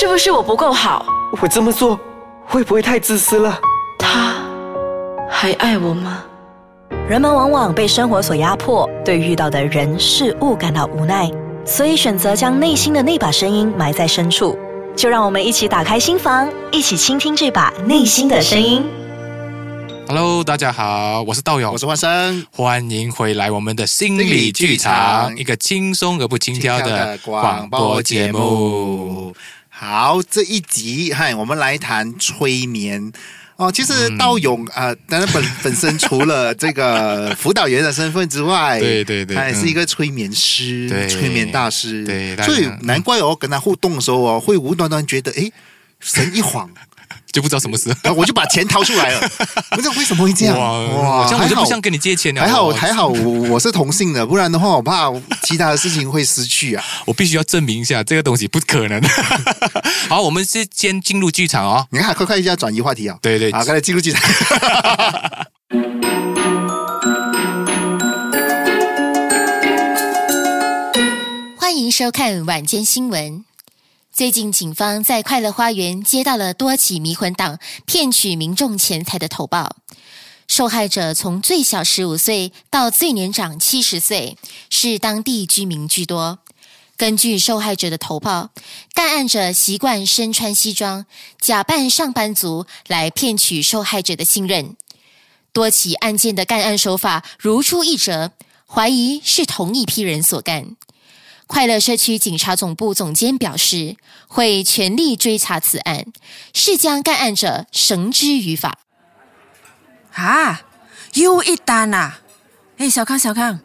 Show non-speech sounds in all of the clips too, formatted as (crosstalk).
是不是我不够好？我这么做会不会太自私了？他还爱我吗？人们往往被生活所压迫，对遇到的人事物感到无奈，所以选择将内心的那把声音埋在深处。就让我们一起打开心房，一起倾听这把内心的声音。Hello，大家好，我是道友，我是花生，欢迎回来我们的心理剧场，一个轻松而不轻佻的广播节目。。好，这一集嗨，我们来谈催眠。哦，其实道勇啊、呃，当然本 (laughs) 本身除了这个辅导员的身份之外，对对对他也是一个催眠师、对催眠大师，对所以难怪我，跟他互动的时候哦，会无端端觉得，哎，神一晃，(laughs) 就不知道什么事。然 (laughs) 后我就把钱掏出来了，(laughs) 我说为什么会这样？哇，这样我就不想跟你借钱了。还好我还好，我我是同性的，不然的话，我怕其他的事情会失去啊。我必须要证明一下这个东西不可能。(laughs) 好，我们是先进入剧场哦。你看，快快一下转移话题啊！对对好，刚才进入剧场。欢迎收看晚间新闻。最近，警方在快乐花园接到了多起迷魂党骗取民众钱财的投报，受害者从最小十五岁到最年长七十岁，是当地居民居多。根据受害者的投报，干案者习惯身穿西装，假扮上班族来骗取受害者的信任。多起案件的干案手法如出一辙，怀疑是同一批人所干。快乐社区警察总部总监表示，会全力追查此案，是将该案者绳之于法。啊，又一单呐、哎，小康，小康，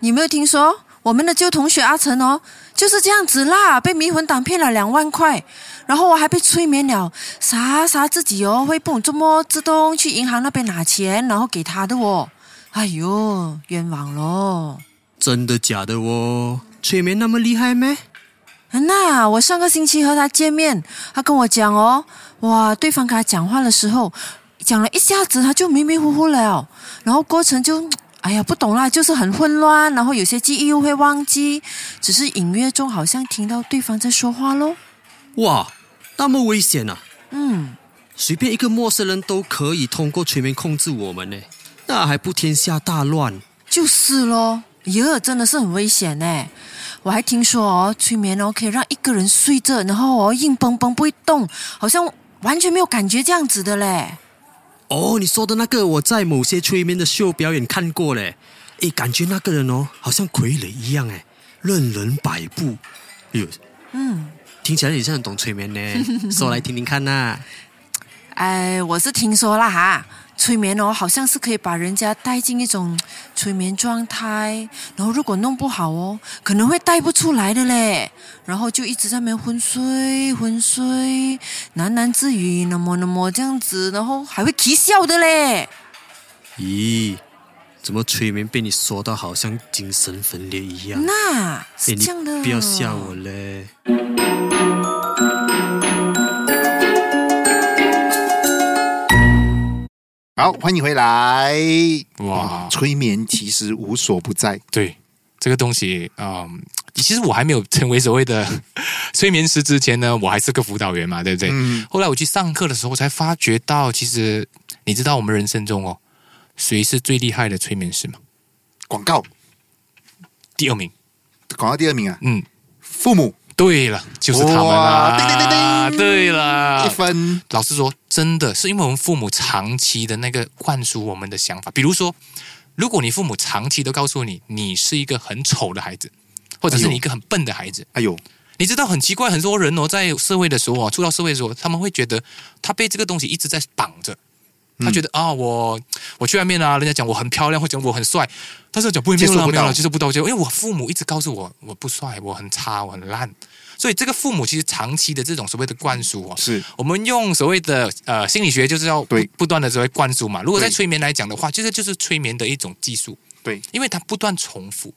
你没有听说我们的旧同学阿成哦，就是这样子啦，被迷魂党骗了两万块，然后我还被催眠了，啥啥自己哦会不这么自动去银行那边拿钱，然后给他的哦。哎呦，冤枉咯！真的假的哦？催眠那么厉害咩？那我上个星期和他见面，他跟我讲哦，哇，对方跟他讲话的时候，讲了一下子他就迷迷糊糊了，然后过程就，(tsk) 哎呀，不懂啦，就是很混乱，然后有些记忆又会忘记，只是隐约中好像听到对方在说话咯。哇，那么危险啊！嗯，随便一个陌生人都可以通过催眠控制我们呢，那还不天下大乱？就是咯，耶，真的是很危险呢。我还听说哦，催眠哦可以让一个人睡着，然后哦硬邦邦不会动，好像完全没有感觉这样子的嘞。哦，你说的那个，我在某些催眠的秀表演看过嘞。诶，感觉那个人哦，好像傀儡一样诶，任人摆布。哎呦，嗯。听起来也像很懂催眠呢，说来听听看呐、(laughs) 哎，我是听说啦哈，催眠哦，好像是可以把人家带进一种催眠状态，然后如果弄不好哦，可能会带不出来的嘞，然后就一直在那边昏睡昏睡，喃喃自语，那么那么这样子，然后还会啼笑的嘞。咦，怎么催眠被你说到好像精神分裂一样？那是这样的，不要吓我嘞！好，欢迎回来。哇催眠其实无所不在。对这个东西，嗯，其实我还没有成为所谓的 (laughs) 催眠师之前呢，我还是个辅导员嘛，对不对？嗯，后来我去上课的时候，才发觉到，其实你知道我们人生中哦，谁是最厉害的催眠师吗？广告第二名，广告第二名啊，嗯，父母对了，就是他们啦。哇叮叮叮叮对了，一分。老实说，真的是因为我们父母长期的那个灌输我们的想法，比如说，如果你父母长期都告诉你你是一个很丑的孩子，或者是你一个很笨的孩子，哎呦，你知道很奇怪，很多人哦，在社会的时候啊，出到社会的时候，他们会觉得他被这个东西一直在绑着。他觉得啊、我我去外面啊，人家讲我很漂亮，或者我很帅，但是讲不没有了，接受不到没有了，接受不到，就因为我父母一直告诉我我不帅，我很差，我很烂，所以这个父母其实长期的这种所谓的灌输哦，是我们用所谓的呃心理学就是要不断的所谓灌输嘛。如果在催眠来讲的话，就是就是催眠的一种技术，对。因为它不断重复。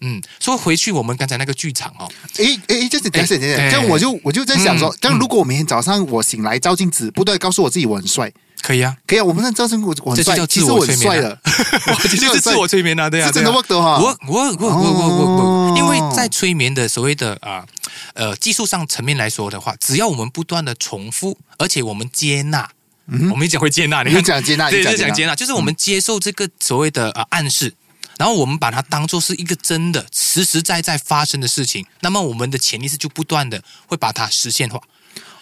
嗯，说回去我们刚才那个剧场哦，诶诶，这是等等下，哎这样我就我就在想说嗯，这样如果我每天早上我醒来照镜子，不断告诉我自己我很帅，可以啊，可以啊，我们的招生我我很帅，这就叫其实我我催眠啊。帅的，(laughs) 我这就是自我催眠啊，对啊，是真的对啊。work 的哈。我我我我我我因为在催眠的所谓的啊呃技术上层面来说的话，只要我们不断的重复，而且我们接纳。我们一讲会接纳，你讲接纳，对，就讲接纳，就是我们接受这个所谓的呃暗示，然后我们把它当做是一个真的实实在在发生的事情，那么我们的潜意识就不断的会把它实现化。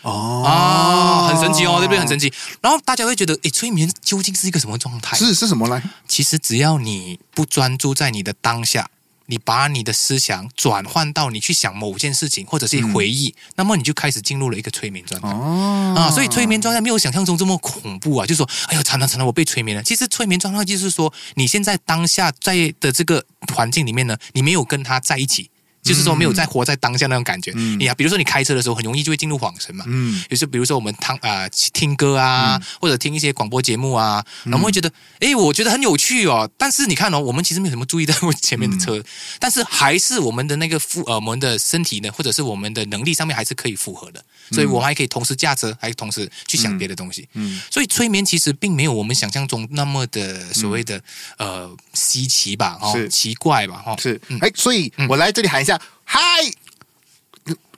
哦啊，很神奇哦，对不对？很神奇。然后大家会觉得，诶，催眠究竟是一个什么状态？是是什么呢？其实只要你不专注在你的当下，你把你的思想转换到你去想某件事情或者是回忆，那么你就开始进入了一个催眠状态。哦啊，所以催眠状态没有想象中这么恐怖啊！就说，哎呦，惨了惨了，我被催眠了。其实催眠状态就是说，你现在当下在的这个环境里面呢，你没有跟他在一起。就是说，没有在活在当下那种感觉。你啊，比如说你开车的时候，很容易就会进入恍神嘛。嗯。有时比如说我们听啊、听歌啊，或者听一些广播节目啊，然后我们会觉得，哎，我觉得很有趣哦。但是你看哦，我们其实没有什么注意到我前面的车，但是还是我们的那个负呃，我们的身体呢，或者是我们的能力上面还是可以符合的，所以我们还可以同时驾车，还同时去想别的东西。嗯。所以催眠其实并没有我们想象中那么的所谓的、呃稀奇吧，哦，奇怪吧，哦，是。嗯，哎，所以我来这里喊一下嗨。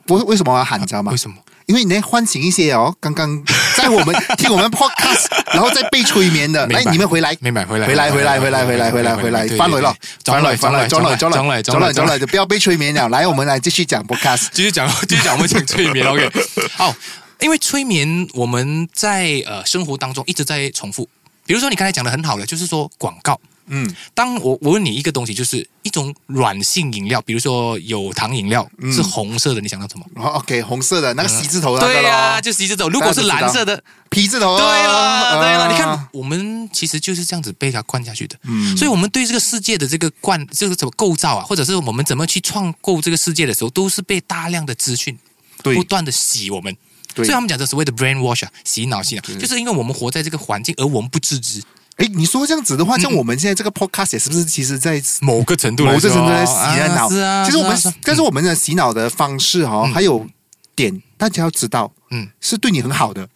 我为什么我要喊，你知道吗为？什么？因为你在唤醒一些哦，刚刚 (laughs) 在我们听我们 podcast，然后再被催眠的，明白来你们回来，明白回来回来，回来，回来，回来，回来，回来，翻来了，翻来，翻来，转来，转来，转来，转来，就不要被催眠了。来，我们来继续讲 podcast。(laughs) 继续讲，继续讲，我们讲催眠。OK，(laughs) 好，因为催眠我们在呃生活当中一直在重复。比如说你刚才讲的很好的，就是说广告。嗯，当我我问你一个东西，就是一种软性饮料，比如说有糖饮料、是红色的，你想到什么？哦 OK，红色的那个喜字头那个对呀、咯，就是这种。如果是蓝色的，皮字头，对了，对了，啊你看，我们其实就是这样子被它灌下去的。嗯。所以，我们对这个世界的这个灌，这个怎么构造啊，或者是我们怎么去创构这个世界的时候，都是被大量的资讯对。不断的洗我们。所以他们讲的所谓的 brain wash 啊，洗脑洗脑，就是因为我们活在这个环境，而我们不自知。哎，你说这样子的话，像我们现在这个 podcast 也是不是其实在某个程度某，个程度在洗脑？啊是啊，其实我们但是我们的洗脑的方式哈，还有点大家要知道，嗯嗯，是对你很好的，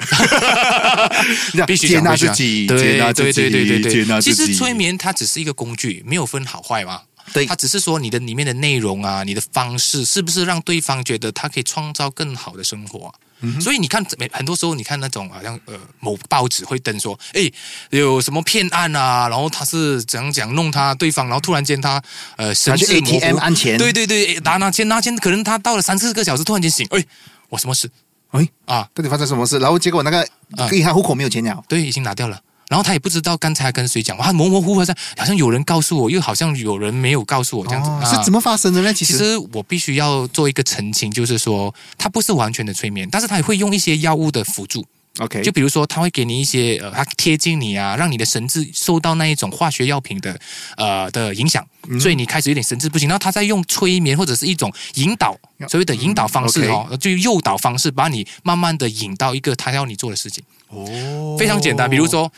(laughs) 你必须接纳自己，对接纳自对己，对对对对。接纳自己。其实催眠它只是一个工具，没有分好坏嘛。对。他只是说你的里面的内容啊，你的方式是不是让对方觉得他可以创造更好的生活啊、嗯所以你看，很多时候你看那种好像呃某报纸会登说，哎，有什么骗案啊，然后他是怎样讲弄他对方，然后突然间他呃神拿去志模 ATM 糊，按钱对对对，拿拿钱拿钱，可能他到了三四个小时，突然间醒，哎，我什么事？哎，啊？到底发生什么事？然后结果那个啊。银行户口没有钱了，对，已经拿掉了。然后他也不知道刚才跟谁讲，哇，模模糊糊的，好像有人告诉我，又好像有人没有告诉我这样子。是怎么发生的呢？其实，其实我必须要做一个澄清，就是说它不是完全的催眠，但是他也会用一些药物的辅助，OK，就比如说他会给你一些呃，他贴近你啊，让你的神志受到那一种化学药品的呃的影响，嗯所以你开始有点神志不清。然后他在用催眠或者是一种引导，所谓的引导方式嗯哦，就诱导方式，把你慢慢的引到一个他要你做的事情。哦非常简单，比如说。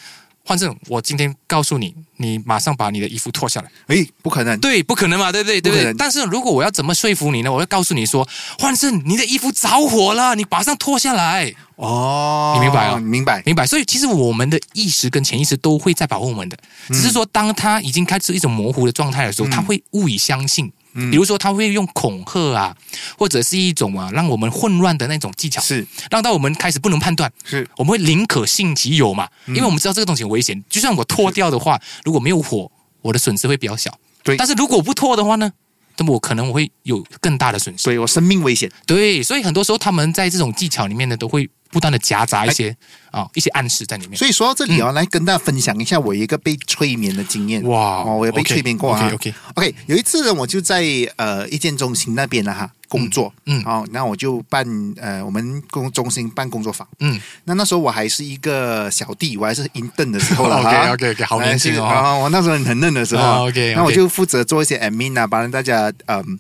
换正，我今天告诉你，你马上把你的衣服脱下来。哎，不可能，对，不可能嘛，对不对？对不对？但是如果我要怎么说服你呢？我要告诉你说，换胜，你的衣服着火了，你马上脱下来，哦，你明白了明白，明白？所以其实我们的意识跟潜意识都会在保护我们的，嗯只是说当他已经开始一种模糊的状态的时候，他会误以相信。嗯比如说，他会用恐吓啊，或者是一种啊让我们混乱的那种技巧，是让到我们开始不能判断，是，我们会宁可信其有嘛，因为我们知道这个东西很危险。就算我脱掉的话，如果没有火，我的损失会比较小。对但是如果我不脱的话呢，那么我可能我会有更大的损失。所以我生命危险。对，所以很多时候他们在这种技巧里面呢，都会不断的夹杂一些啊、一些暗示在里面。所以说到这里哦，来跟大家分享一下我一个被催眠的经验。哇哦，我有被催眠过啊。OK，OK OK，有一次呢，我就在呃一建中心那边了哈工作，嗯嗯哦，那我就办呃我们工中心办工作坊。嗯，那那时候我还是一个小弟，我还是 intern 的时候了 (laughs) 哈。OK，OK，OK，好年轻哦我那时候很嫩的时候。啊，OK，OK 那我就负责做一些 admin 啊，帮大家嗯。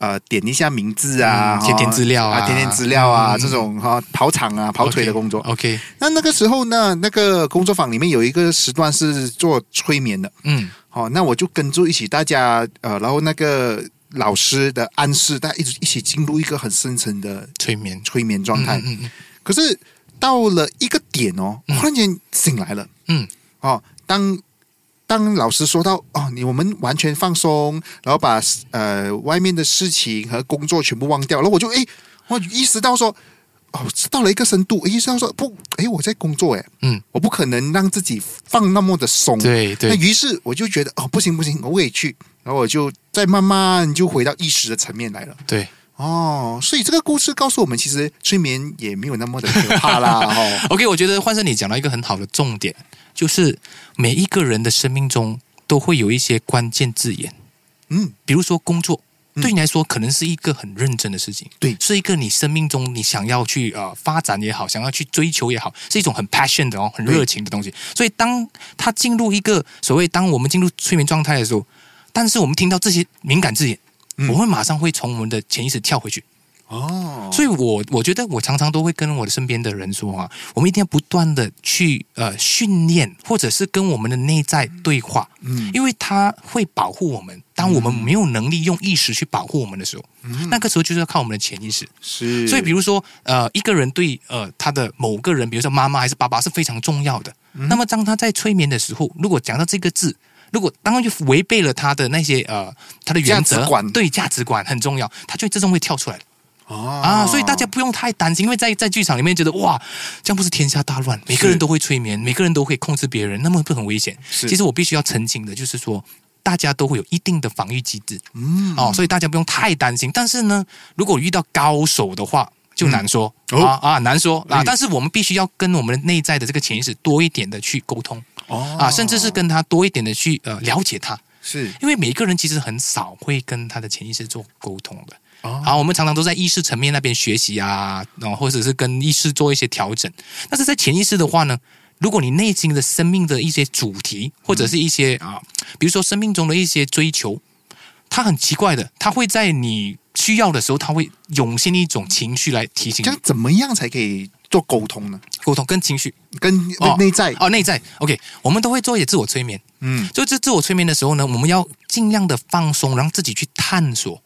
呃，点一下名字啊，嗯填填资料啊。填填资料啊，嗯。这种哈跑场啊、跑腿的工作。OK，那那个时候呢，那个工作坊里面有一个时段是做催眠的，嗯。好、那我就跟住一起，大家呃，然后那个老师的暗示，大家一直一起进入一个很深层的催眠催眠状态。嗯嗯嗯可是到了一个点哦，忽然间醒来了。嗯，哦，当当老师说到哦，你我们完全放松，然后把呃外面的事情和工作全部忘掉，然后我就诶，我意识到说。哦，到了一个深度，意识到说不，诶，我在工作，诶，嗯，我不可能让自己放那么的松，对对那于是我就觉得哦，不行不行，我也去，然后我就再慢慢就回到意识的层面来了。对。哦，所以这个故事告诉我们，其实催眠也没有那么的可怕啦。(laughs) 哦，OK，我觉得换成你讲到一个很好的重点，就是每一个人的生命中都会有一些关键字眼，嗯，比如说工作。嗯对你来说，可能是一个很认真的事情，对是一个你生命中你想要去呃发展也好，想要去追求也好，是一种很 passion 的哦，很热情的东西。所以当他进入一个所谓当我们进入催眠状态的时候，但是我们听到这些敏感字眼，嗯我会马上会从我们的潜意识跳回去，哦，所以我我觉得我常常都会跟我的身边的人说啊，我们一定要不断的去呃训练，或者是跟我们的内在对话，嗯。因为它会保护我们。当我们没有能力用意识去保护我们的时候，那个时候就是要靠我们的潜意识。是，所以，比如说，呃，一个人对呃他的某个人，比如说妈妈还是爸爸是非常重要的。那么，当他在催眠的时候，如果讲到这个字，如果当然就违背了他的那些呃他的原则对价值观很重要，他就自动会跳出来了。哦啊，所以大家不用太担心，因为在在剧场里面觉得哇，这样不是天下大乱，每个人都会催眠，每个人都会控制别人，那么会很危险？其实我必须要澄清的就是说。大家都会有一定的防御机制，嗯哦，所以大家不用太担心。但是呢，如果遇到高手的话，就难说、哦啊啊，难说啊嗯。但是我们必须要跟我们的内在的这个潜意识多一点的去沟通哦啊，甚至是跟他多一点的去呃了解他，是。因为每一个人其实很少会跟他的潜意识做沟通的。哦。啊，我们常常都在意识层面那边学习啊，然后或者是跟意识做一些调整。但是在潜意识的话呢，如果你内心的生命的一些主题，或者是一些啊，比如说生命中的一些追求，它很奇怪的，它会在你需要的时候，它会涌现一种情绪来提醒你。这怎么样才可以做沟通呢？沟通跟情绪跟哦内在，哦内在 OK，我们都会做一些自我催眠。嗯，所以这自我催眠的时候呢，我们要尽量的放松，让自己去探索，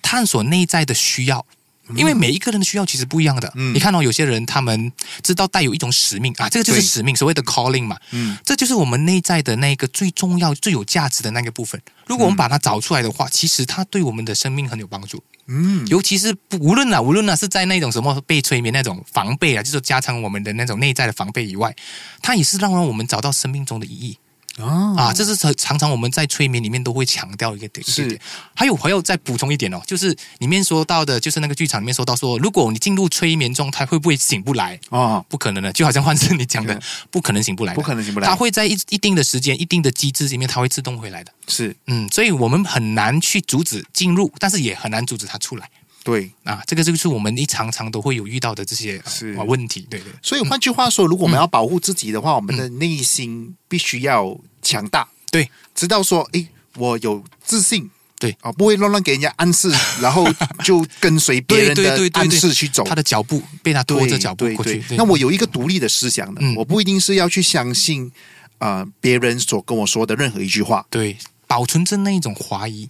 探索内在的需要。因为每一个人的需要其实不一样的。嗯你看到、有些人他们知道带有一种使命啊，这个就是使命，所谓的 calling 嘛。嗯，这就是我们内在的那个最重要、最有价值的那个部分。如果我们把它找出来的话，其实它对我们的生命很有帮助。嗯，尤其是不无论啊，无论啊是在那种什么被催眠那种防备啊，就是加强我们的那种内在的防备以外，它也是让我们找到生命中的意义。哦。啊，这是常常常我们在催眠里面都会强调一个点，是。还有还要再补充一点哦，就是里面说到的，就是那个剧场里面说到说，如果你进入催眠状态，会不会醒不来？哦，不可能的，就好像换成你讲的，不可能醒不来，不可能醒不来。它会在一一定的时间、一定的机制里面，它会自动回来的。是。嗯，所以我们很难去阻止进入，但是也很难阻止它出来对。啊。这个就是我们一常常都会有遇到的这些啊问题，对对。所以换句话说，如果我们要保护自己的话，我们的内心必须要强大，对，知道说，诶，我有自信，对啊，不会乱乱给人家暗示，(laughs) 然后就跟随别人的对对对暗示去走。他的脚步被他拖着脚步对过去对。那我有一个独立的思想的，嗯我不一定是要去相信呃别人所跟我说的任何一句话。对，保存着那一种怀疑，啊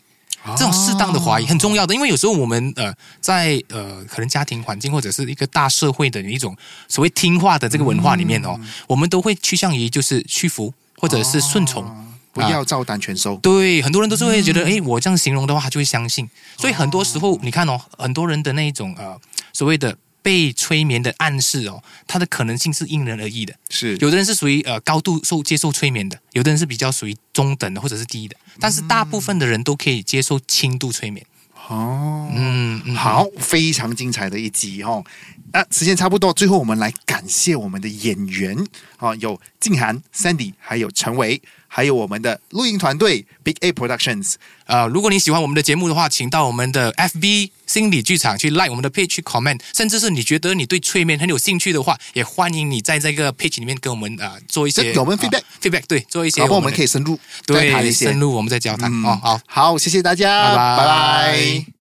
这种适当的怀疑很重要的，因为有时候我们呃在呃可能家庭环境或者是一个大社会的一种所谓听话的这个文化里面哦，嗯我们都会趋向于就是屈服或者是顺从。啊不要照单全收。对，很多人都是会觉嗯得，诶，我这样形容的话，他就会相信。所以很多时候，你看哦，很多人的那一种呃所谓的被催眠的暗示哦，它的可能性是因人而异的。是有的人是属于呃高度受接受催眠的，有的人是比较属于中等的或者是低的，但是大部分的人都可以接受轻度催眠。哦，嗯，嗯，好，非常精彩的一集哦。啊，时间差不多，最后我们来感谢我们的演员啊，有静涵、Sandy，还有陈维，还有我们的录音团队 Big A Productions。呃，如果你喜欢我们的节目的话，请到我们的 FB 心理剧场去 like 我们的 page 去 comment，甚至是你觉得你对催眠很有兴趣的话，也欢迎你在这个 page 里面跟我们呃做一些这给我们啊 feedback feedback 对，做一些然后？我们可以深入再谈一些对深。入我们再交谈、嗯哦。好，好，谢谢大家，拜拜拜拜